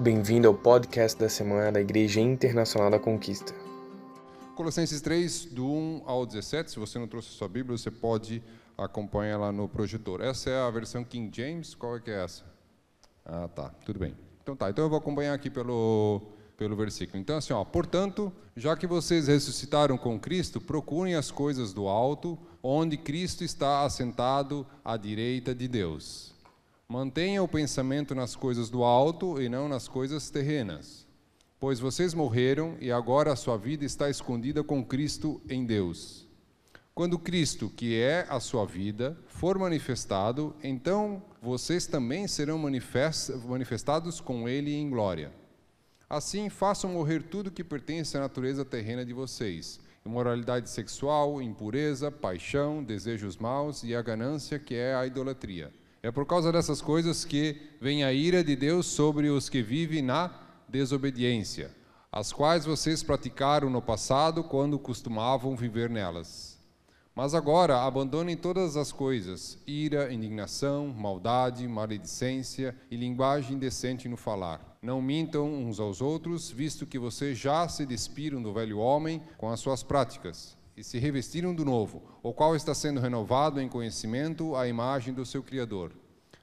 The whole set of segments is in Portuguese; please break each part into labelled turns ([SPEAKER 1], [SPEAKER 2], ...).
[SPEAKER 1] Bem-vindo ao podcast da semana da Igreja Internacional da Conquista.
[SPEAKER 2] Colossenses 3, do 1 ao 17. Se você não trouxe sua Bíblia, você pode acompanhar lá no projetor. Essa é a versão King James. Qual é que é essa? Ah, tá. Tudo bem. Então tá. Então eu vou acompanhar aqui pelo pelo versículo. Então assim, ó, portanto, já que vocês ressuscitaram com Cristo, procurem as coisas do alto, onde Cristo está assentado à direita de Deus. Mantenha o pensamento nas coisas do alto e não nas coisas terrenas. Pois vocês morreram e agora a sua vida está escondida com Cristo em Deus. Quando Cristo, que é a sua vida, for manifestado, então vocês também serão manifestados com Ele em glória. Assim, façam morrer tudo que pertence à natureza terrena de vocês: imoralidade sexual, impureza, paixão, desejos maus e a ganância, que é a idolatria. É por causa dessas coisas que vem a ira de Deus sobre os que vivem na desobediência, as quais vocês praticaram no passado quando costumavam viver nelas. Mas agora abandonem todas as coisas: ira, indignação, maldade, maledicência e linguagem indecente no falar. Não mintam uns aos outros, visto que vocês já se despiram do velho homem com as suas práticas e se revestiram do novo, o qual está sendo renovado em conhecimento à imagem do seu Criador.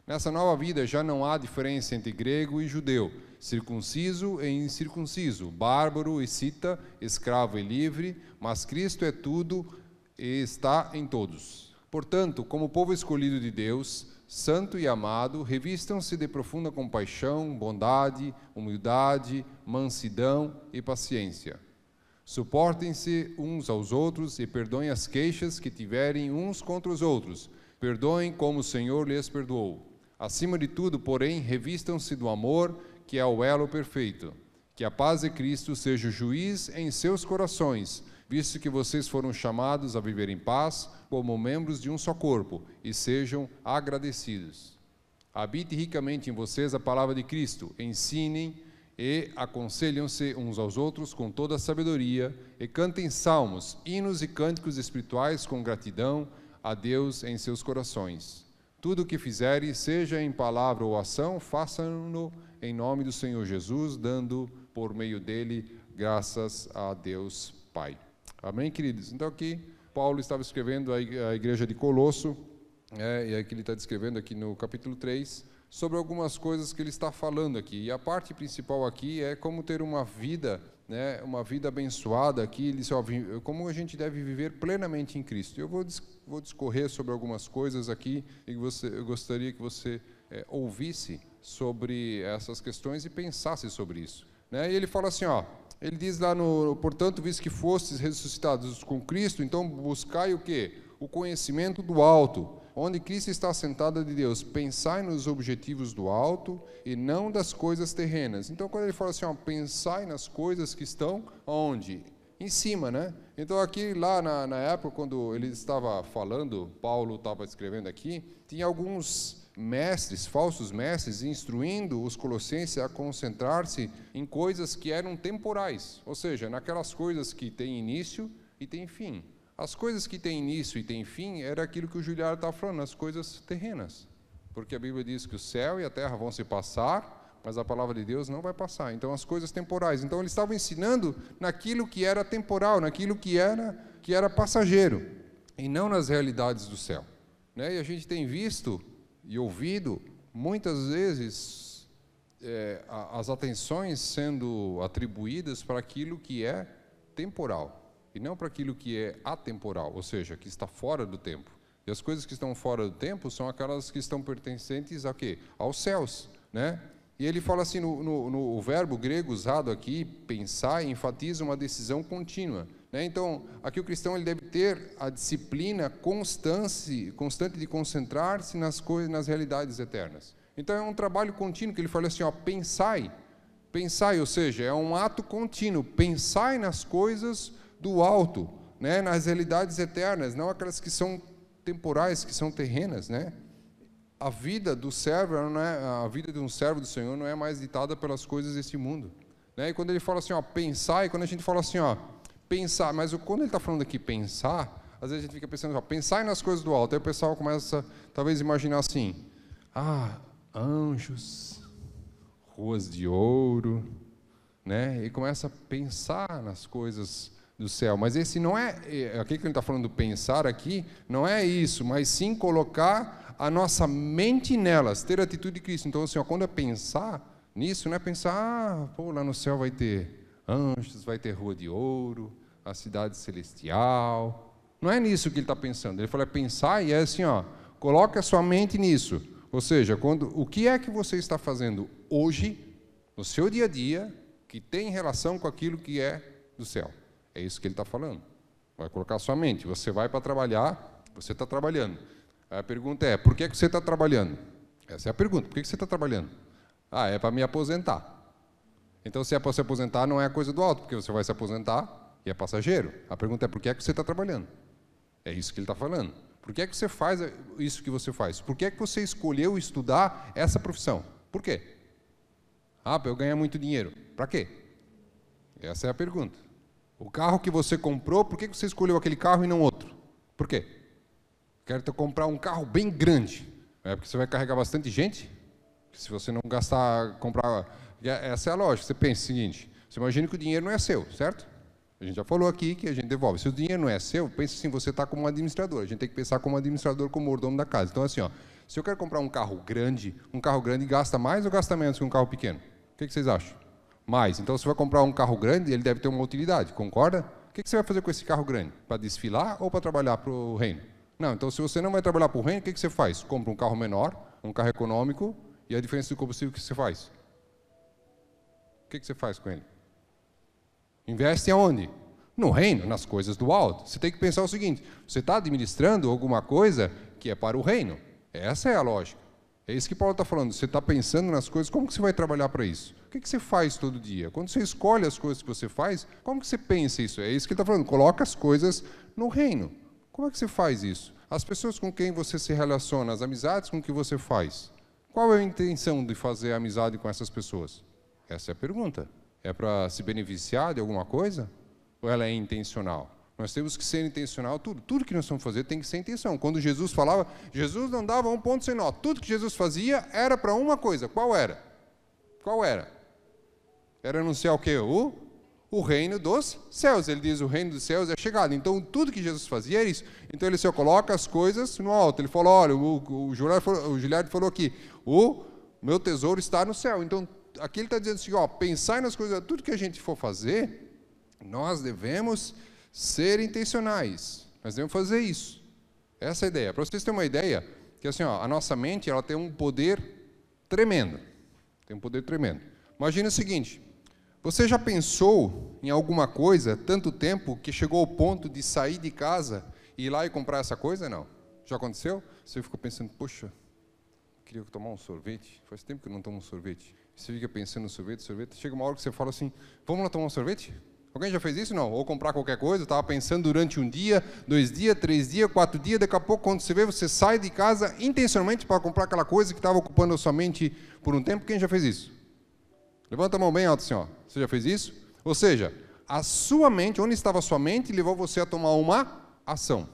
[SPEAKER 2] Nessa nova vida já não há diferença entre grego e judeu, circunciso e incircunciso, bárbaro e cita, escravo e livre, mas Cristo é tudo e está em todos. Portanto, como povo escolhido de Deus, santo e amado, revistam-se de profunda compaixão, bondade, humildade, mansidão e paciência. Suportem-se uns aos outros e perdoem as queixas que tiverem uns contra os outros. Perdoem como o Senhor lhes perdoou. Acima de tudo, porém, revistam-se do amor, que é o elo perfeito. Que a paz de Cristo seja o juiz em seus corações visto que vocês foram chamados a viver em paz como membros de um só corpo, e sejam agradecidos. Habite ricamente em vocês a palavra de Cristo, ensinem e aconselham-se uns aos outros com toda a sabedoria, e cantem salmos, hinos e cânticos espirituais com gratidão a Deus em seus corações. Tudo o que fizerem, seja em palavra ou ação, façam-no em nome do Senhor Jesus, dando por meio dele graças a Deus Pai. Amém, queridos? Então aqui Paulo estava escrevendo à igreja de Colosso, é, e aqui ele está descrevendo aqui no capítulo 3, sobre algumas coisas que ele está falando aqui. E a parte principal aqui é como ter uma vida, né, uma vida abençoada aqui, ele como a gente deve viver plenamente em Cristo. Eu vou, vou discorrer sobre algumas coisas aqui e você, eu gostaria que você é, ouvisse sobre essas questões e pensasse sobre isso. Né? E ele fala assim, ó, ele diz lá no, portanto, visto que fostes ressuscitados com Cristo, então buscai o quê? O conhecimento do alto, onde Cristo está sentado de Deus. Pensai nos objetivos do alto e não das coisas terrenas. Então, quando ele fala assim, ó, pensai nas coisas que estão onde? Em cima, né? Então, aqui, lá na, na época, quando ele estava falando, Paulo estava escrevendo aqui, tinha alguns mestres, falsos mestres, instruindo os colossenses a concentrar-se em coisas que eram temporais, ou seja, naquelas coisas que têm início e têm fim. As coisas que têm início e têm fim era aquilo que o Juliano estava falando, as coisas terrenas. Porque a Bíblia diz que o céu e a terra vão se passar, mas a palavra de Deus não vai passar. Então, as coisas temporais. Então, ele estava ensinando naquilo que era temporal, naquilo que era, que era passageiro, e não nas realidades do céu. Né? E a gente tem visto e ouvido, muitas vezes é, as atenções sendo atribuídas para aquilo que é temporal e não para aquilo que é atemporal, ou seja, que está fora do tempo. E as coisas que estão fora do tempo são aquelas que estão pertencentes a quê? Aos céus, né? E ele fala assim, no, no, no verbo grego usado aqui, pensar, enfatiza uma decisão contínua. Né? Então, aqui o cristão ele deve ter a disciplina constante, constante de concentrar-se nas coisas, nas realidades eternas. Então, é um trabalho contínuo que ele fala assim: ó, pensai, pensai, ou seja, é um ato contínuo, pensai nas coisas do alto, né? nas realidades eternas, não aquelas que são temporais, que são terrenas, né? A vida do servo não é a vida de um servo do Senhor não é mais ditada pelas coisas desse mundo, né? E quando ele fala assim, ó, pensai, quando a gente fala assim, ó, pensar, mas quando ele está falando aqui pensar, às vezes a gente fica pensando, ó, pensar nas coisas do alto. Aí o pessoal começa, talvez, imaginar assim: ah, anjos, ruas de ouro, né? E começa a pensar nas coisas do céu. Mas esse não é, é aqui que ele está falando pensar aqui, não é isso, mas sim colocar a nossa mente nelas, ter a atitude de Cristo. Então, assim, ó, quando é pensar nisso, não é pensar, ah, pô, lá no céu vai ter anjos, vai ter rua de ouro, a cidade celestial. Não é nisso que ele está pensando. Ele fala é pensar e é assim, ó, coloque a sua mente nisso. Ou seja, quando, o que é que você está fazendo hoje, no seu dia a dia, que tem relação com aquilo que é do céu? É isso que ele está falando. Vai colocar a sua mente. Você vai para trabalhar, você está trabalhando. Aí a pergunta é: por que, é que você está trabalhando? Essa é a pergunta. Por que, que você está trabalhando? Ah, é para me aposentar. Então, se é para se aposentar, não é coisa do alto, porque você vai se aposentar e é passageiro. A pergunta é: por que é que você está trabalhando? É isso que ele está falando. Por que é que você faz isso que você faz? Por que é que você escolheu estudar essa profissão? Por quê? Ah, para eu ganhar muito dinheiro. Para quê? Essa é a pergunta. O carro que você comprou, por que você escolheu aquele carro e não outro? Por quê? Quero comprar um carro bem grande. É porque você vai carregar bastante gente? Se você não gastar, comprar. Essa é a lógica. Você pensa o seguinte: você imagina que o dinheiro não é seu, certo? A gente já falou aqui que a gente devolve. Se o dinheiro não é seu, pense assim, você está como um administrador. A gente tem que pensar como administrador, como mordomo da casa. Então, assim, ó, se eu quero comprar um carro grande, um carro grande gasta mais ou gasta menos que um carro pequeno? O que, que vocês acham? Mais. Então, se vai comprar um carro grande, ele deve ter uma utilidade, concorda? O que, você vai fazer com esse carro grande? Para desfilar ou para trabalhar para o reino? Não, então se você não vai trabalhar para o reino, o que, você faz? Compra um carro menor, um carro econômico, e a diferença do combustível, o que você faz? O que você faz com ele? Investe aonde? No reino, nas coisas do alto. Você tem que pensar o seguinte: você está administrando alguma coisa que é para o reino. Essa é a lógica. É isso que Paulo está falando. Você está pensando nas coisas, como que você vai trabalhar para isso? Que, que você faz todo dia? Quando você escolhe as coisas que você faz, como que você pensa isso? É isso que ele está falando. Coloca as coisas no reino. Como é que você faz isso? As pessoas com quem você se relaciona, as amizades com que você faz. Qual é a intenção de fazer amizade com essas pessoas? Essa é a pergunta. É para se beneficiar de alguma coisa? Ou ela é intencional? Nós temos que ser intencional, tudo. Tudo que nós vamos fazer tem que ser intenção. Quando Jesus falava, Jesus não dava um ponto sem nó. Tudo que Jesus fazia era para uma coisa. Qual era? Qual era? Era anunciar o quê? O, o reino dos céus. Ele diz, o reino dos céus é chegado. Então, tudo que Jesus fazia era isso. Então, ele só coloca as coisas no alto. Ele falou, olha, o, o, o Giliardi falou aqui, o meu tesouro está no céu. Então, aqui ele está dizendo assim, ó, pensar nas coisas, tudo que a gente for fazer, nós devemos ser intencionais. Nós devemos fazer isso. Essa é a ideia. Para vocês terem uma ideia, que assim, ó, a nossa mente ela tem um poder tremendo. Tem um poder tremendo. Imagina o seguinte: você já pensou em alguma coisa tanto tempo que chegou ao ponto de sair de casa e ir lá e comprar essa coisa? Não. Já aconteceu? Você ficou pensando, poxa, queria tomar um sorvete. Faz tempo que eu não tomo um sorvete. Você fica pensando no sorvete, sorvete. Chega uma hora que você fala assim: vamos lá tomar um sorvete? Alguém já fez isso? Não? Ou comprar qualquer coisa, estava pensando durante um dia, dois dias, três dias, quatro dias, daqui a pouco, quando você vê, você sai de casa intencionalmente para comprar aquela coisa que estava ocupando a sua mente por um tempo. Quem já fez isso? Levanta a mão bem alto ó. Você já fez isso? Ou seja, a sua mente, onde estava a sua mente, levou você a tomar uma ação.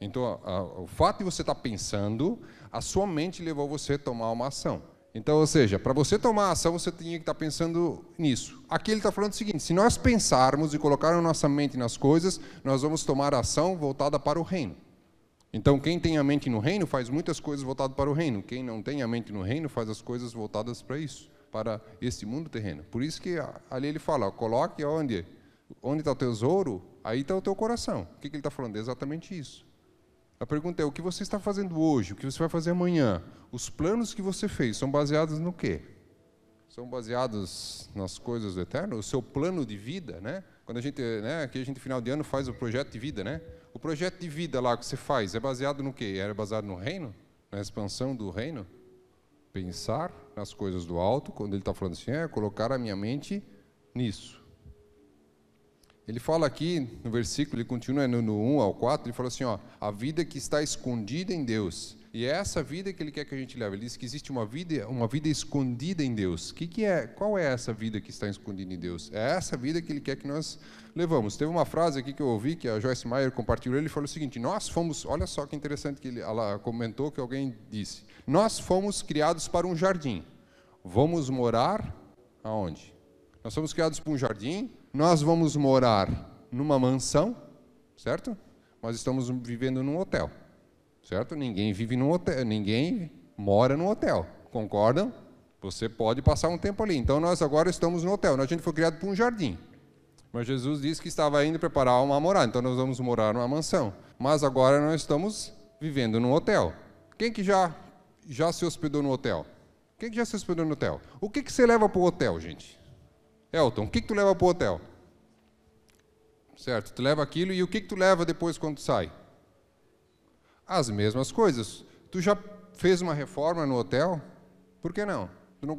[SPEAKER 2] Então, a, a, o fato de você estar tá pensando, a sua mente levou você a tomar uma ação. Então, ou seja, para você tomar ação, você tinha que estar pensando nisso. Aqui ele está falando o seguinte: se nós pensarmos e colocar a nossa mente nas coisas, nós vamos tomar ação voltada para o reino. Então, quem tem a mente no reino faz muitas coisas voltadas para o reino. Quem não tem a mente no reino faz as coisas voltadas para isso, para este mundo terreno. Por isso que ali ele fala: coloque onde onde está o tesouro, aí está o teu coração. O que, que ele está falando? É exatamente isso. A pergunta é: o que você está fazendo hoje? O que você vai fazer amanhã? Os planos que você fez são baseados no quê? São baseados nas coisas do eterno? O seu plano de vida, né? Quando a gente, né, aqui a gente final de ano faz o projeto de vida, né? O projeto de vida lá que você faz é baseado no quê? É baseado no reino? Na expansão do reino? Pensar nas coisas do alto, quando ele está falando assim, é colocar a minha mente nisso. Ele fala aqui no versículo, ele continua no, no 1 ao 4, ele fala assim: ó, a vida que está escondida em Deus. E é essa vida que ele quer que a gente leve. Ele diz que existe uma vida, uma vida escondida em Deus. Que que é? Qual é essa vida que está escondida em Deus? É essa vida que ele quer que nós levamos. Teve uma frase aqui que eu ouvi que a Joyce Meyer compartilhou. Ele falou o seguinte: Nós fomos. Olha só que interessante que ele, ela comentou que alguém disse. Nós fomos criados para um jardim. Vamos morar aonde? Nós somos criados para um jardim, nós vamos morar numa mansão, certo? Mas estamos vivendo num hotel, certo? Ninguém vive num hotel, ninguém mora num hotel, concordam? Você pode passar um tempo ali. Então nós agora estamos no hotel. A gente foi criado para um jardim. Mas Jesus disse que estava indo preparar uma morada, então nós vamos morar numa mansão. Mas agora nós estamos vivendo num hotel. Quem que já já se hospedou no hotel? Quem que já se hospedou no hotel? O que que você leva para o hotel, gente? Elton, o que que tu leva para o hotel? Certo, tu leva aquilo e o que que tu leva depois quando sai? As mesmas coisas. Tu já fez uma reforma no hotel? Por que não? Tu não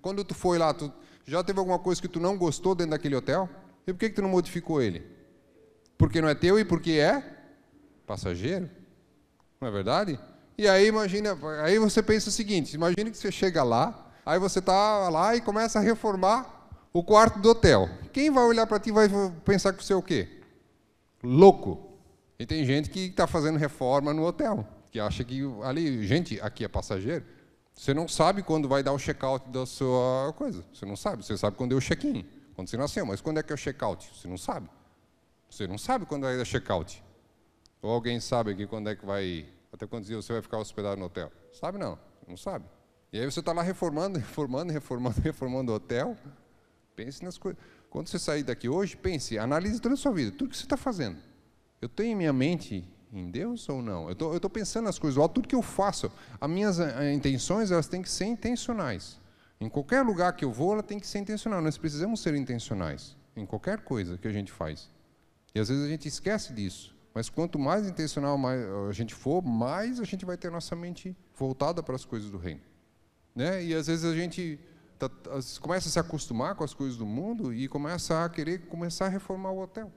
[SPEAKER 2] quando tu foi lá, tu já teve alguma coisa que tu não gostou dentro daquele hotel? E por que, que tu não modificou ele? Porque não é teu e porque é passageiro? Não é verdade? E aí imagina, aí você pensa o seguinte: imagine que você chega lá, aí você está lá e começa a reformar o quarto do hotel. Quem vai olhar para ti vai pensar que você é o quê? Louco. E tem gente que está fazendo reforma no hotel, que acha que ali, gente, aqui é passageiro. Você não sabe quando vai dar o check-out da sua coisa. Você não sabe. Você sabe quando é o check-in quando você nasceu, mas quando é que é o check-out? Você não sabe. Você não sabe quando é o check-out. Ou alguém sabe aqui quando é que vai, até quantos dias você vai ficar hospedado no hotel? Sabe não, não sabe. E aí você está lá reformando, reformando, reformando, reformando o hotel. Pense nas coisas. Quando você sair daqui hoje, pense, analise toda a sua vida, tudo que você está fazendo. Eu tenho em minha mente em Deus ou não? Eu estou pensando nas coisas, tudo que eu faço, as minhas eh, intenções elas têm que ser intencionais. Em qualquer lugar que eu vou, ela tem que ser intencional. Nós precisamos ser intencionais em qualquer coisa que a gente faz. E às vezes a gente esquece disso. Mas quanto mais intencional a gente for, mais a gente vai ter nossa mente voltada para as coisas do reino. Né? E às vezes a gente tá, começa a se acostumar com as coisas do mundo e começa a querer começar a reformar o hotel.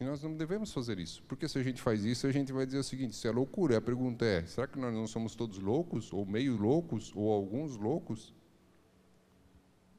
[SPEAKER 2] E nós não devemos fazer isso. Porque se a gente faz isso, a gente vai dizer o seguinte: isso é loucura. A pergunta é: será que nós não somos todos loucos, ou meio loucos, ou alguns loucos?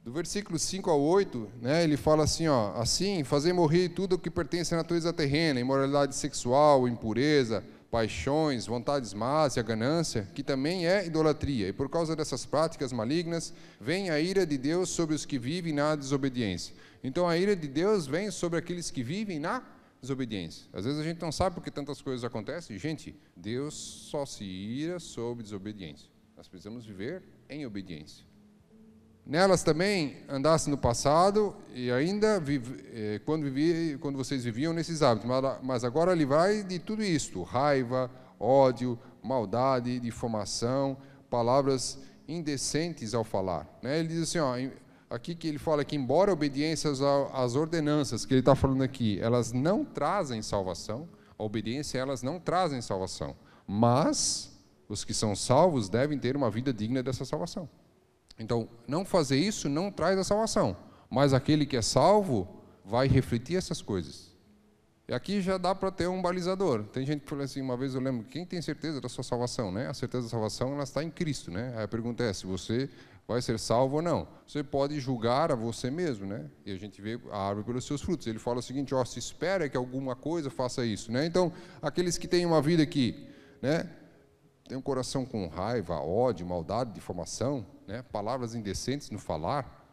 [SPEAKER 2] Do versículo 5 ao 8, né, ele fala assim, ó, assim, fazer morrer tudo o que pertence à natureza terrena, imoralidade sexual, impureza, paixões, vontades más e a ganância, que também é idolatria. E por causa dessas práticas malignas, vem a ira de Deus sobre os que vivem na desobediência. Então a ira de Deus vem sobre aqueles que vivem na desobediência. Às vezes a gente não sabe porque tantas coisas acontecem. Gente, Deus só se ira sobre desobediência. Nós precisamos viver em obediência. Nelas também andasse no passado e ainda vive, eh, quando, vivia, quando vocês viviam nesses hábitos, mas agora livrai de tudo isto: raiva, ódio, maldade, difamação, palavras indecentes ao falar. Né? Ele diz assim, ó, aqui que ele fala que embora obediências às ordenanças que ele está falando aqui, elas não trazem salvação, a obediência elas não trazem salvação, mas os que são salvos devem ter uma vida digna dessa salvação. Então, não fazer isso não traz a salvação, mas aquele que é salvo vai refletir essas coisas. E aqui já dá para ter um balizador. Tem gente que fala assim, uma vez eu lembro, quem tem certeza da sua salvação, né? A certeza da salvação ela está em Cristo, né? Aí a pergunta é se você vai ser salvo ou não. Você pode julgar a você mesmo, né? E a gente vê a árvore pelos seus frutos. Ele fala o seguinte: ó, se espera que alguma coisa faça isso, né? Então, aqueles que têm uma vida que, né, tem um coração com raiva, ódio, maldade, difamação, né, palavras indecentes no falar.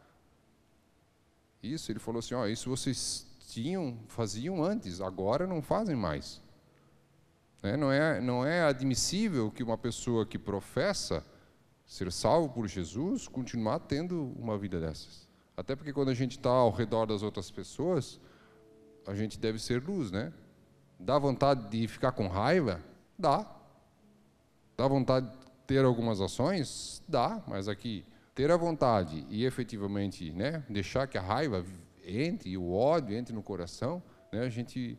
[SPEAKER 2] Isso, ele falou assim: ó, isso vocês tinham, faziam antes, agora não fazem mais. Né, não, é, não é admissível que uma pessoa que professa ser salvo por Jesus continuar tendo uma vida dessas. Até porque quando a gente está ao redor das outras pessoas, a gente deve ser luz, né? Dá vontade de ficar com raiva? Dá. Dá vontade de ter algumas ações? Dá, mas aqui, ter a vontade e efetivamente né, deixar que a raiva entre, e o ódio entre no coração, né, a gente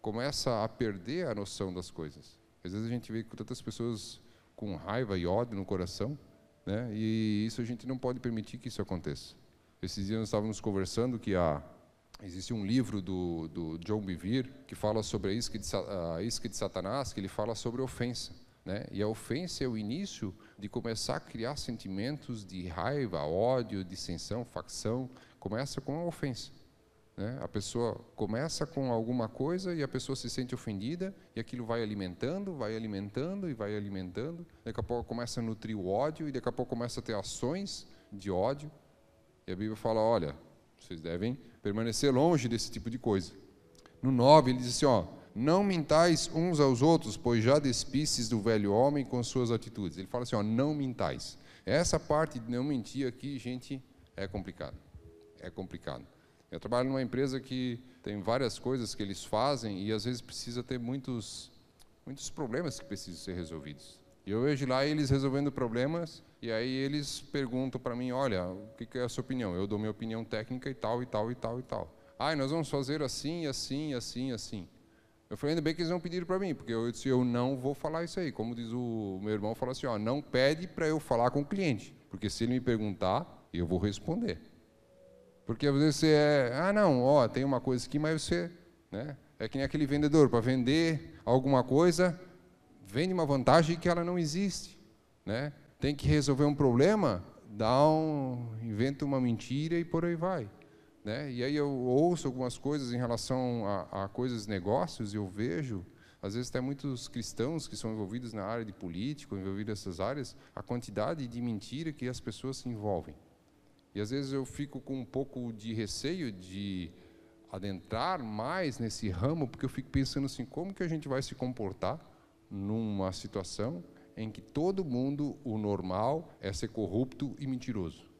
[SPEAKER 2] começa a perder a noção das coisas. Às vezes a gente vê tantas pessoas com raiva e ódio no coração, né, e isso a gente não pode permitir que isso aconteça. Esses dias nós estávamos conversando que a, existe um livro do, do John Bevere que fala sobre a isca, de, a isca de Satanás, que ele fala sobre ofensa. Né? E a ofensa é o início de começar a criar sentimentos de raiva, ódio, dissensão, facção. Começa com a ofensa. Né? A pessoa começa com alguma coisa e a pessoa se sente ofendida e aquilo vai alimentando, vai alimentando e vai alimentando. Daqui a pouco começa a nutrir o ódio e daqui a pouco começa a ter ações de ódio. E a Bíblia fala: olha, vocês devem permanecer longe desse tipo de coisa. No 9, ele diz assim: ó, não mintais uns aos outros, pois já despistes do velho homem com suas atitudes. Ele fala assim: ó, não mintais. Essa parte de não mentir aqui, gente, é complicado. É complicado. Eu trabalho numa empresa que tem várias coisas que eles fazem e às vezes precisa ter muitos, muitos problemas que precisam ser resolvidos. E eu vejo lá eles resolvendo problemas e aí eles perguntam para mim, olha, o que é a sua opinião? Eu dou minha opinião técnica e tal, e tal, e tal, e tal. Ah, nós vamos fazer assim, assim, assim, assim. Eu falei, ainda bem que eles não pediram para mim, porque eu disse, eu não vou falar isso aí. Como diz o meu irmão, falou assim, ó, não pede para eu falar com o cliente, porque se ele me perguntar, eu vou responder. Porque às vezes você é, ah, não, ó, tem uma coisa aqui, mas você, né? É que nem aquele vendedor, para vender alguma coisa, vende uma vantagem que ela não existe, né? Tem que resolver um problema, dá um, inventa uma mentira e por aí vai, né? E aí eu ouço algumas coisas em relação a, a coisas negócios e eu vejo às vezes até muitos cristãos que são envolvidos na área de política, envolvidos nessas áreas, a quantidade de mentira que as pessoas se envolvem. E às vezes eu fico com um pouco de receio de adentrar mais nesse ramo, porque eu fico pensando assim, como que a gente vai se comportar numa situação em que todo mundo, o normal, é ser corrupto e mentiroso.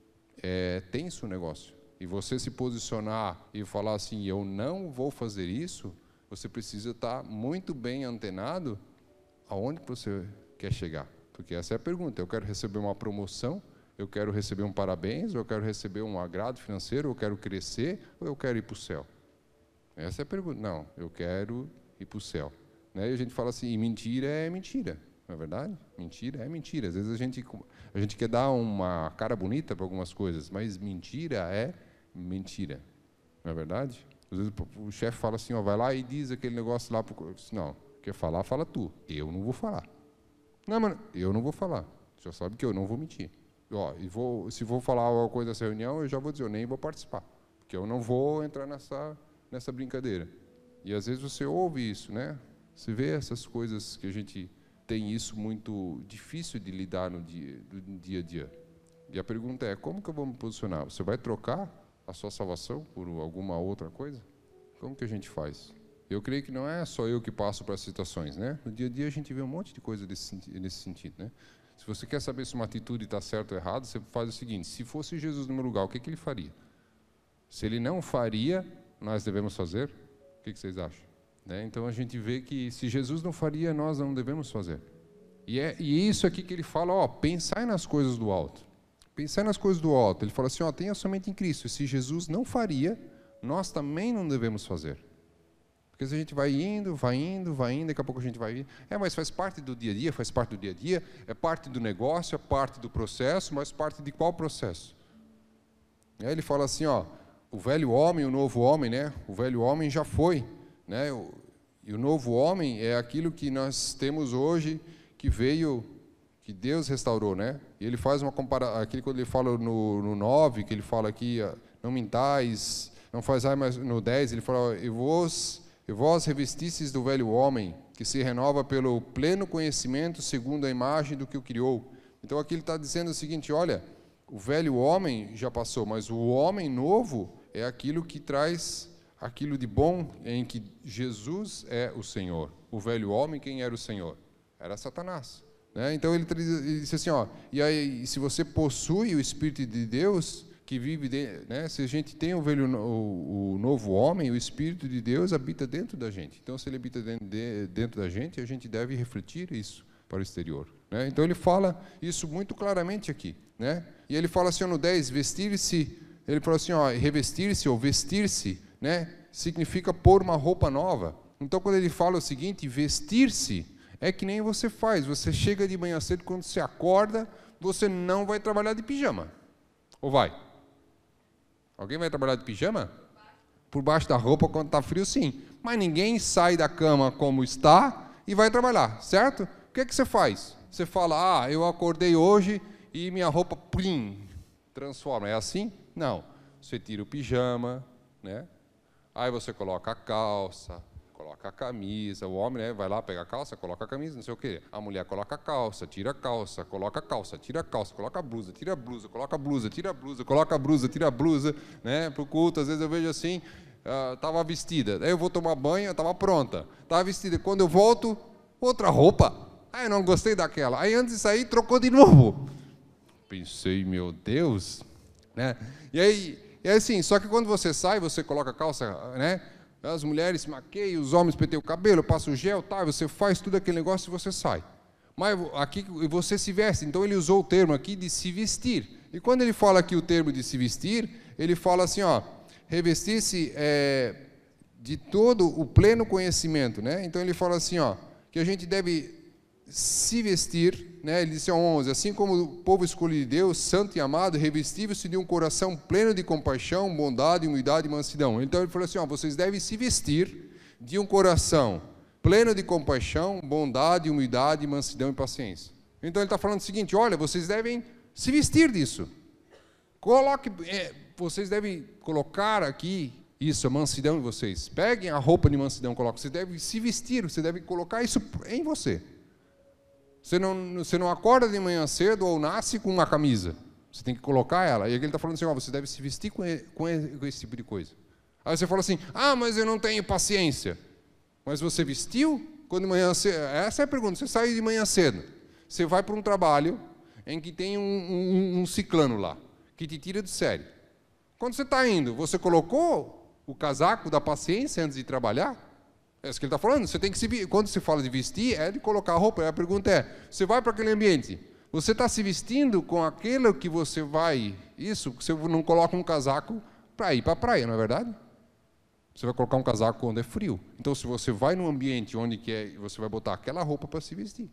[SPEAKER 2] É tenso o negócio. E você se posicionar e falar assim, eu não vou fazer isso, você precisa estar muito bem antenado aonde você quer chegar. Porque essa é a pergunta. Eu quero receber uma promoção eu quero receber um parabéns, eu quero receber um agrado financeiro, eu quero crescer, ou eu quero ir para o céu? Essa é a pergunta. Não, eu quero ir para o céu. Né? E a gente fala assim, mentira é mentira, não é verdade? Mentira é mentira. Às vezes a gente, a gente quer dar uma cara bonita para algumas coisas, mas mentira é mentira, não é verdade? Às vezes o chefe fala assim, ó, vai lá e diz aquele negócio lá. Pro... Não, quer falar, fala tu. Eu não vou falar. Não, mano, eu não vou falar. Já sabe que eu não vou mentir ó, e vou, se vou falar alguma coisa nessa reunião, eu já vou dizer, eu nem vou participar, porque eu não vou entrar nessa, nessa brincadeira. E às vezes você ouve isso, né? Você vê essas coisas que a gente tem isso muito difícil de lidar no dia, no dia a dia. E a pergunta é, como que eu vou me posicionar? Você vai trocar a sua salvação por alguma outra coisa? Como que a gente faz? Eu creio que não é só eu que passo para as situações, né? No dia a dia a gente vê um monte de coisa desse, nesse sentido, né? Se você quer saber se uma atitude está certa ou errada, você faz o seguinte: se fosse Jesus no meu lugar, o que, que ele faria? Se ele não faria, nós devemos fazer? O que, que vocês acham? Né? Então a gente vê que se Jesus não faria, nós não devemos fazer. E é e isso aqui que ele fala: ó, pensai nas coisas do alto. Pensai nas coisas do alto. Ele fala assim: ó, tenha somente em Cristo. Se Jesus não faria, nós também não devemos fazer. Porque se a gente vai indo, vai indo, vai indo, daqui a pouco a gente vai indo. É, mas faz parte do dia a dia, faz parte do dia a dia, é parte do negócio, é parte do processo, mas parte de qual processo? Aí ele fala assim, ó, o velho homem, o novo homem, né? O velho homem já foi, né? E o novo homem é aquilo que nós temos hoje, que veio, que Deus restaurou, né? E ele faz uma comparação, aquele quando ele fala no, no 9, que ele fala aqui, não mintais, não faz mais no 10, ele fala, e vos e vós revestistes do velho homem, que se renova pelo pleno conhecimento segundo a imagem do que o criou. Então aqui ele está dizendo o seguinte: olha, o velho homem já passou, mas o homem novo é aquilo que traz aquilo de bom em que Jesus é o Senhor. O velho homem, quem era o Senhor? Era Satanás. Né? Então ele, ele disse assim: ó, e aí, se você possui o Espírito de Deus, que vive, de, né? se a gente tem o, velho, o, o, novo homem, o Espírito de Deus habita dentro da gente. Então, se ele habita dentro, de, dentro da gente, a gente deve refletir isso para o exterior. Né? Então, ele fala isso muito claramente aqui. Né? E ele fala assim no 10, vestir-se, ele fala assim, revestir-se ou vestir-se, né? significa pôr uma roupa nova. Então, quando ele fala o seguinte, vestir-se, é que nem você faz. Você chega de manhã cedo, quando você acorda, você não vai trabalhar de pijama. Ou vai? Alguém vai trabalhar de pijama? Por baixo da roupa quando está frio, sim. Mas ninguém sai da cama como está e vai trabalhar, certo? O que, é que você faz? Você fala, ah, eu acordei hoje e minha roupa, plim, transforma. É assim? Não. Você tira o pijama, né? Aí você coloca a calça, coloca a camisa, o homem né, vai lá, pega a calça, coloca a camisa, não sei o quê. A mulher coloca a calça, tira a calça, coloca a calça, tira a calça, coloca a blusa, tira a blusa, coloca a blusa, tira a blusa, coloca a blusa, tira a blusa, né? Pro culto, às vezes eu vejo assim, estava uh, vestida. Aí eu vou tomar banho, estava pronta. Estava vestida. Quando eu volto, outra roupa. Aí eu não gostei daquela. Aí antes de sair, trocou de novo. Pensei, meu Deus. Né? E aí, é assim, só que quando você sai, você coloca a calça, né? As mulheres se maqueiam, os homens penteiam o cabelo, passam o gel, tá, você faz tudo aquele negócio e você sai. Mas aqui você se veste, então ele usou o termo aqui de se vestir. E quando ele fala aqui o termo de se vestir, ele fala assim, ó, revestir-se é, de todo o pleno conhecimento, né? Então ele fala assim, ó, que a gente deve se vestir, né? Ele disse 11, assim como o povo escolhido de Deus, santo e amado, revestível-se de um coração pleno de compaixão, bondade, humildade e mansidão. Então ele falou assim, ó, vocês devem se vestir de um coração pleno de compaixão, bondade, humildade, mansidão e paciência. Então ele está falando o seguinte, olha, vocês devem se vestir disso. Coloque, é, vocês devem colocar aqui isso, a mansidão em vocês. Peguem a roupa de mansidão, coloquem. Vocês devem se vestir, você deve colocar isso em você. Você não, você não acorda de manhã cedo ou nasce com uma camisa. Você tem que colocar ela. E aqui ele está falando assim: ó, você deve se vestir com, com esse tipo de coisa. Aí você fala assim: ah, mas eu não tenho paciência. Mas você vestiu quando de manhã cedo? Essa é a pergunta. Você sai de manhã cedo. Você vai para um trabalho em que tem um, um, um ciclano lá, que te tira de série. Quando você está indo, você colocou o casaco da paciência antes de trabalhar? É isso que ele está falando. Você tem que se quando se fala de vestir, é de colocar a roupa. A pergunta é: você vai para aquele ambiente, você está se vestindo com aquilo que você vai? Isso, você não coloca um casaco para ir para a praia, não é verdade? Você vai colocar um casaco quando é frio. Então, se você vai num ambiente onde que é, você vai botar aquela roupa para se vestir.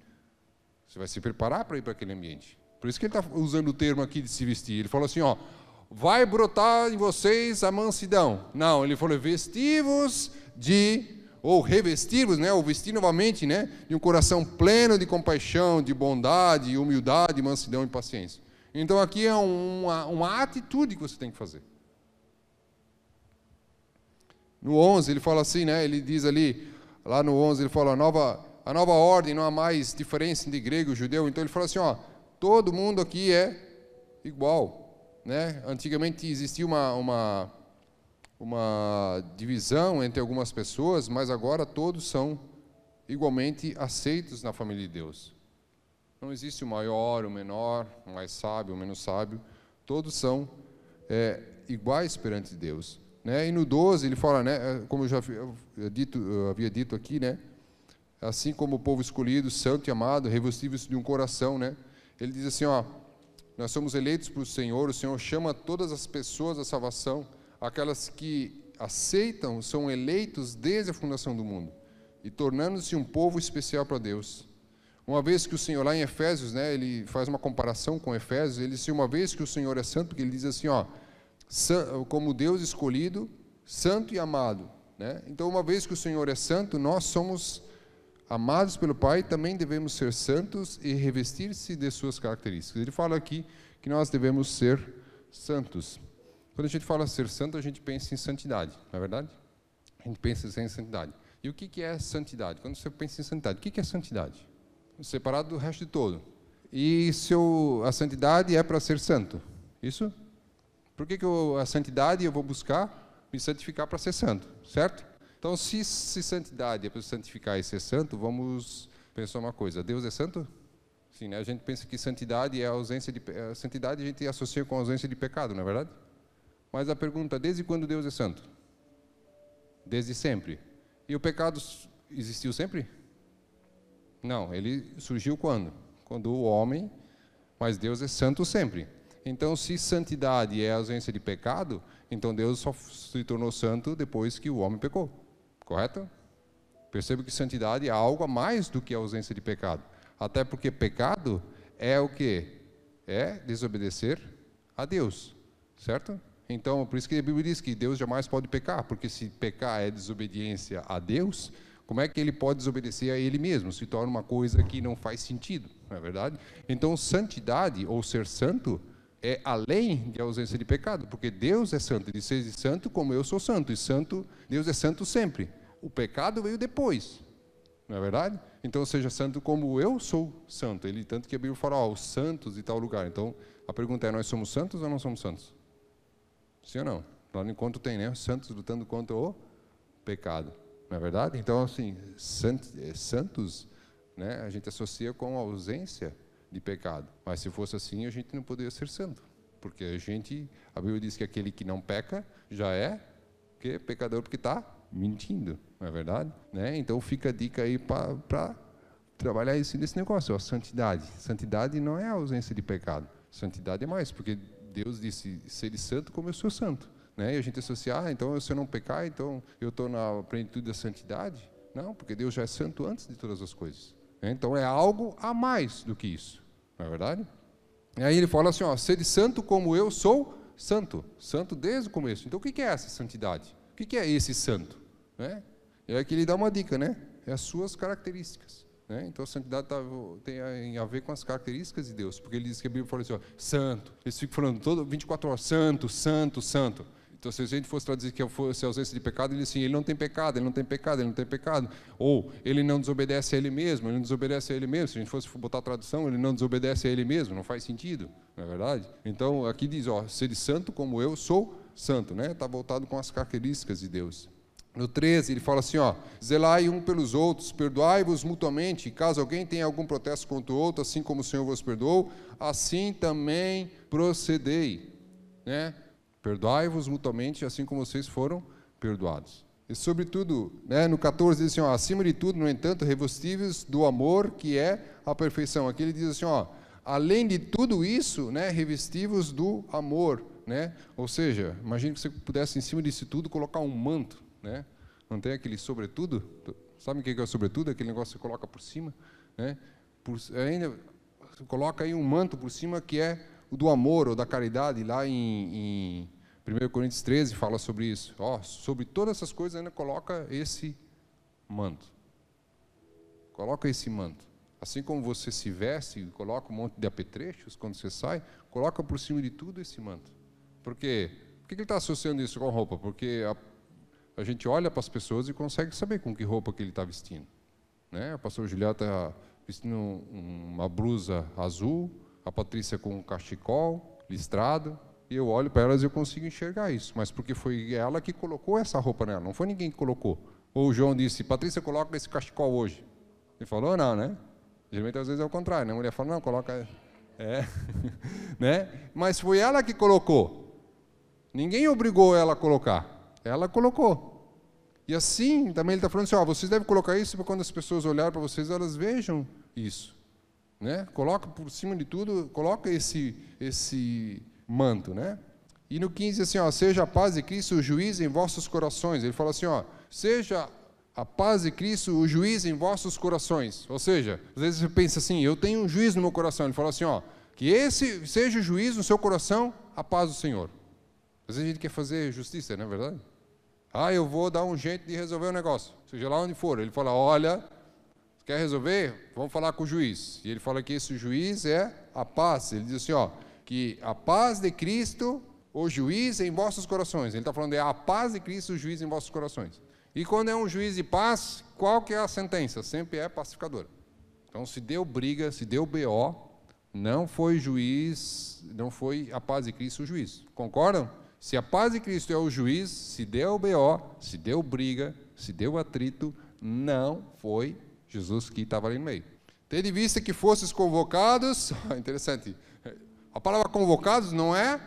[SPEAKER 2] Você vai se preparar para ir para aquele ambiente. Por isso que ele está usando o termo aqui de se vestir. Ele falou assim, ó, vai brotar em vocês a mansidão. Não, ele falou, vestivos de, ou revestivos, né, ou vestir novamente, né, de um coração pleno de compaixão, de bondade, humildade, mansidão e paciência. Então aqui é uma, uma atitude que você tem que fazer. No 11 ele fala assim, né, ele diz ali, lá no 11 ele fala, a nova, a nova ordem não há mais diferença entre grego e judeu. Então ele fala assim, ó, todo mundo aqui é igual. Né? Antigamente existia uma, uma, uma divisão entre algumas pessoas, mas agora todos são igualmente aceitos na família de Deus. Não existe o maior, o menor, o mais sábio, o menos sábio. Todos são é, iguais perante Deus. Né? E no 12 ele fala, né, é, como eu já dito, eu havia dito aqui, né, assim como o povo escolhido, santo e amado, revestível de um coração, né, ele diz assim, ó, nós somos eleitos por Senhor, o Senhor chama todas as pessoas à salvação, aquelas que aceitam são eleitos desde a fundação do mundo e tornando-se um povo especial para Deus. Uma vez que o Senhor, lá em Efésios, né, ele faz uma comparação com Efésios, ele diz: uma vez que o Senhor é santo, porque ele diz assim, ó, como Deus escolhido, santo e amado. Né? Então, uma vez que o Senhor é santo, nós somos amados pelo Pai, também devemos ser santos e revestir-se de suas características. Ele fala aqui que nós devemos ser santos. Quando a gente fala ser santo, a gente pensa em santidade, não é verdade? A gente pensa em santidade. E o que é santidade? Quando você pensa em santidade, o que é santidade? Separado do resto de todo. E se eu, a santidade é para ser santo? Isso? Por que, que eu, a santidade eu vou buscar me santificar para ser santo? Certo? Então, se, se santidade é para santificar e ser santo, vamos pensar uma coisa: Deus é santo? Sim, né? A gente pensa que santidade é a ausência de a santidade a gente associa com a ausência de pecado, não é verdade? Mas a pergunta: desde quando Deus é santo? Desde sempre. E o pecado existiu sempre? Não, ele surgiu quando? Quando o homem, mas Deus é santo sempre. Então, se santidade é a ausência de pecado, então Deus só se tornou santo depois que o homem pecou. Correto? Perceba que santidade é algo a mais do que a ausência de pecado. Até porque pecado é o que? É desobedecer a Deus. Certo? Então, por isso que a Bíblia diz que Deus jamais pode pecar, porque se pecar é desobediência a Deus, como é que ele pode desobedecer a ele mesmo? Se torna uma coisa que não faz sentido, não é verdade? Então, santidade ou ser santo é além de ausência de pecado, porque Deus é santo, ele seja santo como eu sou santo, e santo, Deus é santo sempre. o pecado veio depois. Não é verdade? Então seja santo como eu sou santo. Ele tanto que a Bíblia fala, ó, os santos e tal lugar. Então a pergunta é: nós somos santos ou não somos santos? Sim ou não? Lá no encontro tem, né? Os santos lutando contra o pecado. Não é verdade? Então, assim, eh, santos, né, a gente associa com a ausência de pecado. Mas se fosse assim, a gente não poderia ser santo. Porque a gente, a Bíblia diz que aquele que não peca já é que pecador porque está mentindo, não é verdade? Né? Então fica a dica aí para trabalhar nesse negócio, a santidade. Santidade não é a ausência de pecado. Santidade é mais, porque Deus disse: "Ser santo como eu sou santo". Né? E a gente associa, ah, então se eu não pecar, então eu estou na plenitude da santidade. Não, porque Deus já é santo antes de todas as coisas. Né? Então é algo a mais do que isso. Não é verdade? E aí ele fala assim, ó, sede santo como eu sou santo. Santo desde o começo. Então o que é essa santidade? O que é esse santo? Né? E aí que ele dá uma dica, né? É as suas características. Né? Então a santidade tá, tem a, ver com as características de Deus. Porque ele diz que a Bíblia fala assim, ó, santo. Eles ficam falando todo, 24 horas, santo, santo, santo. Então, se a gente fosse traduzir que fosse ausência de pecado, ele diz assim: ele não tem pecado, ele não tem pecado, ele não tem pecado. Ou ele não desobedece a ele mesmo, ele não desobedece a ele mesmo. Se a gente fosse botar a tradução, ele não desobedece a ele mesmo, não faz sentido, não é verdade? Então, aqui diz: ó, ser santo como eu sou santo, né? Está voltado com as características de Deus. No 13, ele fala assim: ó, zelai um pelos outros, perdoai-vos mutuamente, caso alguém tenha algum protesto contra o outro, assim como o Senhor vos perdoou, assim também procedei. Né? Perdoai-vos mutuamente, assim como vocês foram perdoados. E, sobretudo, né, no 14 diz assim: ó, acima de tudo, no entanto, revestíveis do amor, que é a perfeição. Aqui ele diz assim: ó, além de tudo isso, né, revestivos do amor. Né? Ou seja, imagine que você pudesse, em cima disso tudo, colocar um manto. Né? Não tem aquele sobretudo? Sabe o que é o sobretudo? Aquele negócio que você coloca por cima. Né? Por, ainda coloca aí um manto por cima que é o do amor ou da caridade, lá em, em 1 Coríntios 13 fala sobre isso. Ó, sobre todas essas coisas ainda coloca esse manto. Coloca esse manto. Assim como você se veste e coloca um monte de apetrechos quando você sai, coloca por cima de tudo esse manto. Por quê? Por que ele está associando isso com roupa? Porque a, a gente olha para as pessoas e consegue saber com que roupa que ele está vestindo. Né? O pastor Julião está vestindo uma blusa azul, a Patrícia com um cachecol, listrado, e eu olho para elas e eu consigo enxergar isso, mas porque foi ela que colocou essa roupa nela, não foi ninguém que colocou. Ou o João disse, Patrícia, coloca esse cachecol hoje. Ele falou, não, né? Geralmente às vezes é o contrário, né? A mulher fala, não, coloca. É. né? Mas foi ela que colocou. Ninguém obrigou ela a colocar. Ela colocou. E assim, também ele está falando assim: ó, vocês devem colocar isso para quando as pessoas olharem para vocês, elas vejam isso. Né? Coloca por cima de tudo, coloca esse, esse manto. Né? E no 15, assim, ó, seja a paz de Cristo o juiz em vossos corações. Ele fala assim, ó, seja a paz de Cristo o juiz em vossos corações. Ou seja, às vezes você pensa assim, eu tenho um juiz no meu coração. Ele fala assim, ó, que esse seja o juiz no seu coração, a paz do Senhor. Às vezes a gente quer fazer justiça, não é verdade? Ah, eu vou dar um jeito de resolver o negócio, seja lá onde for. Ele fala, olha, Quer resolver? Vamos falar com o juiz. E ele fala que esse juiz é a paz. Ele diz assim, ó, que a paz de Cristo, o juiz em vossos corações. Ele está falando é a paz de Cristo, o juiz em vossos corações. E quando é um juiz de paz, qual que é a sentença? Sempre é pacificadora. Então, se deu briga, se deu BO, não foi juiz, não foi a paz de Cristo o juiz. Concordam? Se a paz de Cristo é o juiz, se deu BO, se deu briga, se deu atrito, não foi Jesus que estava ali no meio. Tendo em vista que fosses convocados, interessante, a palavra convocados não é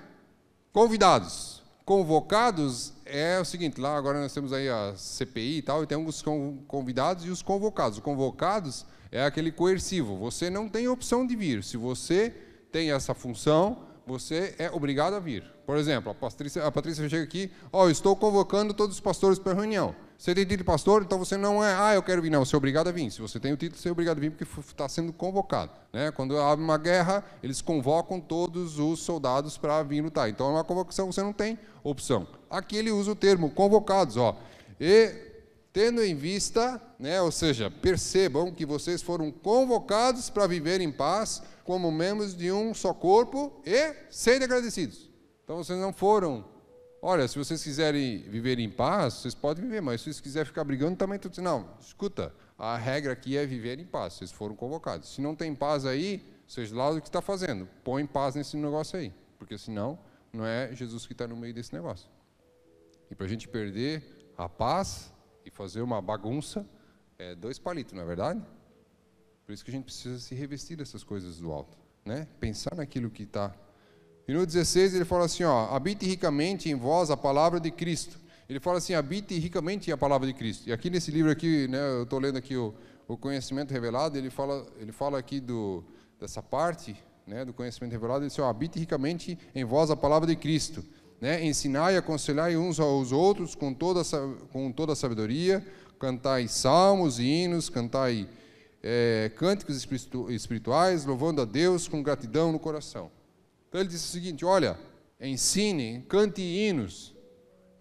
[SPEAKER 2] convidados. Convocados é o seguinte, lá agora nós temos aí a CPI e tal, e tem os convidados e os convocados. Os convocados é aquele coercivo, você não tem opção de vir. Se você tem essa função, você é obrigado a vir. Por exemplo, a Patrícia, a Patrícia chega aqui, ó, oh, estou convocando todos os pastores para reunião. Você tem título de pastor, então você não é, ah, eu quero vir. Não, você é obrigado a vir. Se você tem o título, você é obrigado a vir porque está sendo convocado. Né? Quando abre uma guerra, eles convocam todos os soldados para vir lutar. Então é uma convocação, você não tem opção. Aqui ele usa o termo convocados, ó. E tendo em vista, né, ou seja, percebam que vocês foram convocados para viver em paz como membros de um só corpo e sede agradecidos. Então vocês não foram olha, se vocês quiserem viver em paz, vocês podem viver, mas se vocês quiserem ficar brigando, também dizendo, não, escuta, a regra aqui é viver em paz, vocês foram convocados. Se não tem paz aí, seja lá o que está fazendo, põe paz nesse negócio aí, porque senão não é Jesus que está no meio desse negócio. E para a gente perder a paz e fazer uma bagunça, é dois palitos, não é verdade? Por isso que a gente precisa se revestir dessas coisas do alto, né? Pensar naquilo que está. E no 16 ele fala assim, ó, habite ricamente em vós a palavra de Cristo. Ele fala assim, habite ricamente a palavra de Cristo. E aqui nesse livro aqui, né, eu estou lendo aqui o, o conhecimento revelado, ele fala, ele fala aqui do, dessa parte, né, do conhecimento revelado, ele diz, ó, habite ricamente em vós a palavra de Cristo. Né, ensinai e aconselhai uns aos outros com toda, com toda a sabedoria, cantai salmos e hinos, cantai é, cânticos espirituais, louvando a Deus com gratidão no coração. Então ele disse o seguinte: olha, ensine, cante hinos,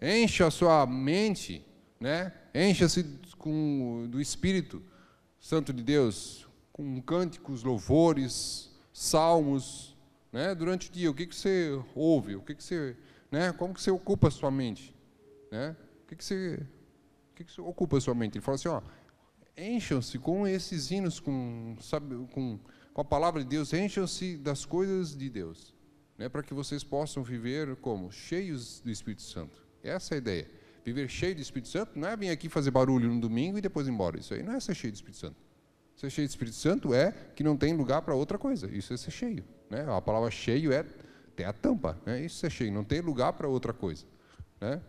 [SPEAKER 2] encha a sua mente, né? encha-se do Espírito Santo de Deus, com cânticos, louvores, salmos, né? durante o dia. O que, que você ouve? O que, que você, né? Como que você ocupa a sua mente? Né? O que, que você, o que, que você ocupa a sua mente? Ele fala assim, ó, encham-se com esses hinos, com, sabe, com, com a palavra de Deus, encham-se das coisas de Deus, né, para que vocês possam viver como? Cheios do Espírito Santo. Essa é a ideia. Viver cheio do Espírito Santo não é vir aqui fazer barulho no domingo e depois ir embora. Isso aí não é ser cheio do Espírito Santo. Ser cheio do Espírito Santo é que não tem lugar para outra coisa. Isso é ser cheio. Né? A palavra cheio é tem a tampa. Né? Isso é cheio. Não tem lugar para outra coisa. Né?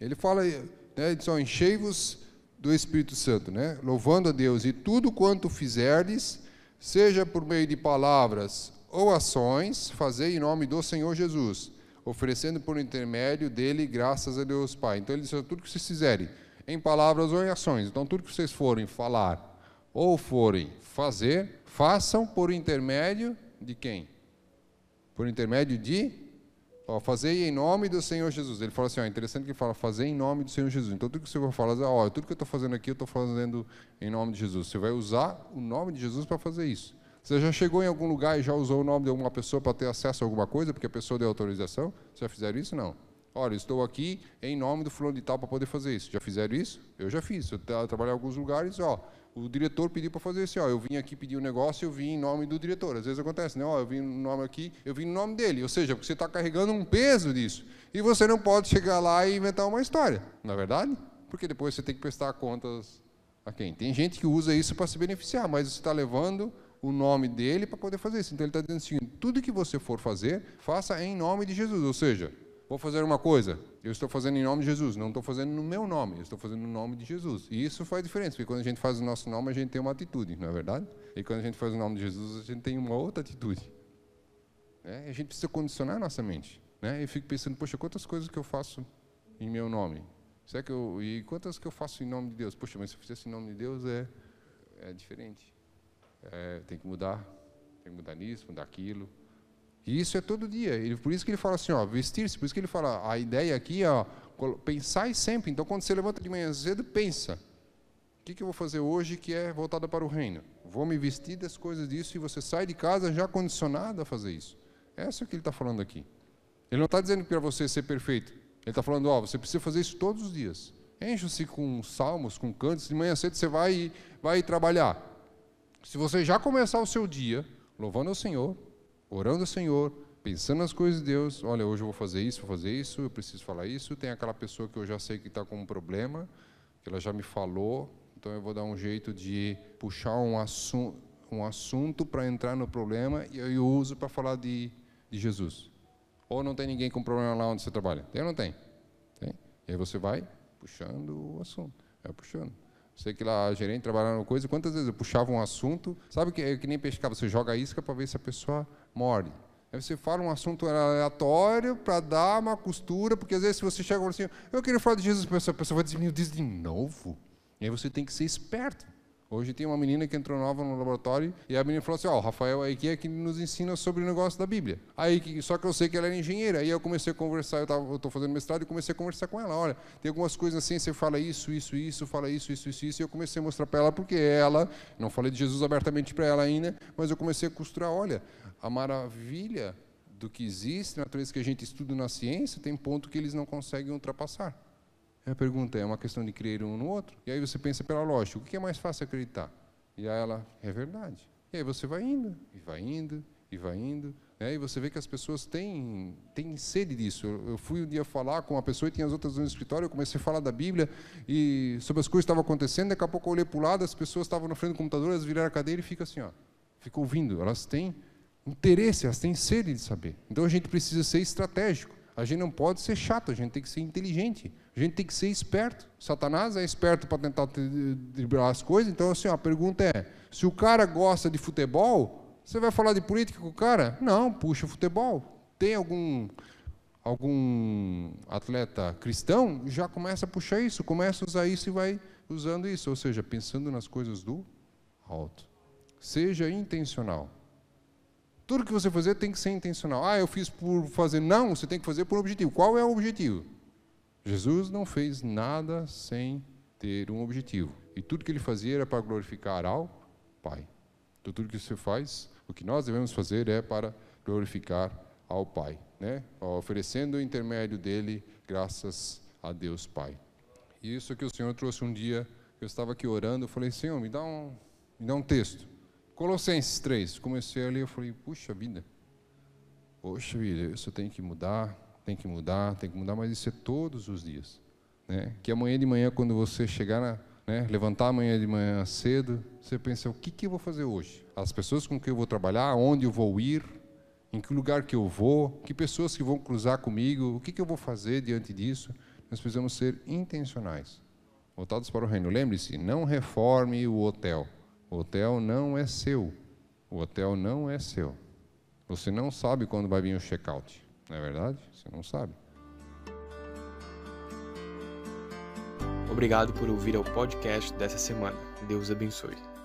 [SPEAKER 2] Ele fala, né, enchei-vos do Espírito Santo, né? Louvando a Deus e tudo quanto fizerdes, seja por meio de palavras ou ações, fazei em nome do Senhor Jesus, oferecendo por intermédio dele graças a Deus Pai. Então ele diz tudo que vocês fizerem, em palavras ou em ações. Então tudo que vocês forem falar ou forem fazer, façam por intermédio de quem? Por intermédio de Ó, fazei em nome do Senhor Jesus. Ele fala assim, ó, interessante que ele fala, fazer em nome do Senhor Jesus. Então, tudo que você vai falar, ó, tudo que eu estou fazendo aqui, eu estou fazendo em nome de Jesus. Você vai usar o nome de Jesus para fazer isso. Você já chegou em algum lugar e já usou o nome de alguma pessoa para ter acesso a alguma coisa, porque a pessoa deu autorização? Você já fizeram isso? Não. Olha, estou aqui em nome do fulano de tal para poder fazer isso. Já fizeram isso? Eu já fiz. Eu trabalhei em alguns lugares, ó, o diretor pediu para fazer assim, ó, eu vim aqui pedir um negócio, eu vim em nome do diretor. Às vezes acontece, né? Ó, eu vim no nome aqui, eu vim no nome dele. Ou seja, você está carregando um peso disso. E você não pode chegar lá e inventar uma história, não é verdade? Porque depois você tem que prestar contas a quem? Tem gente que usa isso para se beneficiar, mas você está levando o nome dele para poder fazer isso. Então ele está dizendo assim, tudo que você for fazer, faça em nome de Jesus. Ou seja, vou fazer uma coisa, eu estou fazendo em nome de Jesus, não estou fazendo no meu nome, eu estou fazendo no nome de Jesus. E isso faz diferença, porque quando a gente faz o nosso nome, a gente tem uma atitude, não é verdade? E quando a gente faz o nome de Jesus, a gente tem uma outra atitude. É, a gente precisa condicionar a nossa mente. Né? Eu fico pensando, poxa, quantas coisas que eu faço em meu nome? Será que eu, e quantas que eu faço em nome de Deus? Poxa, mas se eu fizesse em nome de Deus, é, é diferente. É, tem que mudar, tem que mudar nisso, mudar aquilo. E isso é todo dia. Ele, por isso que ele fala assim, ó, vestir-se. Por isso que ele fala, a ideia aqui é, ó, pensar sempre. Então, quando você levanta de manhã cedo, pensa. O que, que eu vou fazer hoje que é voltado para o reino? Vou me vestir das coisas disso e você sai de casa já condicionado a fazer isso. Essa é o que ele está falando aqui. Ele não está dizendo para você ser perfeito. Ele está falando, ó, você precisa fazer isso todos os dias. Enche-se com salmos, com cantos. De manhã cedo você vai, vai trabalhar. Se você já começar o seu dia louvando ao Senhor, orando ao Senhor, pensando nas coisas de Deus. Olha, hoje eu vou fazer isso, vou fazer isso, eu preciso falar isso. Tem aquela pessoa que eu já sei que está com um problema, que ela já me falou, então eu vou dar um jeito de puxar um, assu um assunto para entrar no problema e eu uso para falar de, de Jesus. Ou não tem ninguém com problema lá onde você trabalha? Tem ou não tem? Tem. E aí você vai puxando o assunto, vai puxando. Sei que lá a gerente trabalhava coisa, quantas vezes eu puxava um assunto, sabe que, é que nem pescava, você joga a isca para ver se a pessoa morde. Aí você fala um assunto aleatório para dar uma costura, porque às vezes se você chega assim, eu queria falar de Jesus, a pessoa vai dizer, meu Deus, de novo? E aí você tem que ser esperto. Hoje tem uma menina que entrou nova no laboratório e a menina falou assim: Ó, oh, o Rafael aqui é que nos ensina sobre o negócio da Bíblia. Aí, só que eu sei que ela era engenheira. Aí eu comecei a conversar, eu estou fazendo mestrado e comecei a conversar com ela. Olha, tem algumas coisas assim, você fala isso, isso, isso, fala isso, isso, isso, isso. E eu comecei a mostrar para ela, porque ela, não falei de Jesus abertamente para ela ainda, mas eu comecei a costurar: olha, a maravilha do que existe, natureza que a gente estuda na ciência, tem ponto que eles não conseguem ultrapassar. A pergunta é, é uma questão de crer um no outro? E aí você pensa pela lógica, o que é mais fácil acreditar? E aí ela, é verdade. E aí você vai indo, e vai indo, e vai indo. Né? E você vê que as pessoas têm, têm sede disso. Eu, eu fui um dia falar com uma pessoa e tinha as outras no escritório, eu comecei a falar da Bíblia e sobre as coisas que estavam acontecendo, daqui a pouco eu olhei para o lado, as pessoas estavam na frente do computador, elas viraram a cadeira e fica assim, ó, ficam ouvindo. Elas têm interesse, elas têm sede de saber. Então a gente precisa ser estratégico. A gente não pode ser chato, a gente tem que ser inteligente, a gente tem que ser esperto. Satanás é esperto para tentar driblar as coisas, então assim, a pergunta é: se o cara gosta de futebol, você vai falar de política com o cara? Não, puxa futebol. Tem algum algum atleta cristão, já começa a puxar isso, começa a usar isso e vai usando isso, ou seja, pensando nas coisas do alto. Seja intencional. Tudo que você fazer tem que ser intencional. Ah, eu fiz por fazer. Não, você tem que fazer por objetivo. Qual é o objetivo? Jesus não fez nada sem ter um objetivo. E tudo que ele fazia era para glorificar ao Pai. Então, tudo que você faz, o que nós devemos fazer é para glorificar ao Pai, né? oferecendo o intermédio dele, graças a Deus Pai. E isso que o Senhor trouxe um dia, eu estava aqui orando, eu falei, Senhor, me dá um, me dá um texto. Colossenses 3, comecei a ler, eu falei, puxa vida, poxa vida, isso tem que mudar, tem que mudar, tem que mudar, mas isso é todos os dias. Né? Que amanhã de manhã, quando você chegar na, né, levantar amanhã de manhã cedo, você pensa, o que, que eu vou fazer hoje? As pessoas com quem eu vou trabalhar, onde eu vou ir, em que lugar que eu vou, que pessoas que vão cruzar comigo, o que, que eu vou fazer diante disso? Nós precisamos ser intencionais. Voltados para o reino. Lembre-se, não reforme o hotel. O hotel não é seu. O hotel não é seu. Você não sabe quando vai vir o check-out. Não é verdade? Você não sabe.
[SPEAKER 1] Obrigado por ouvir o podcast dessa semana. Deus abençoe.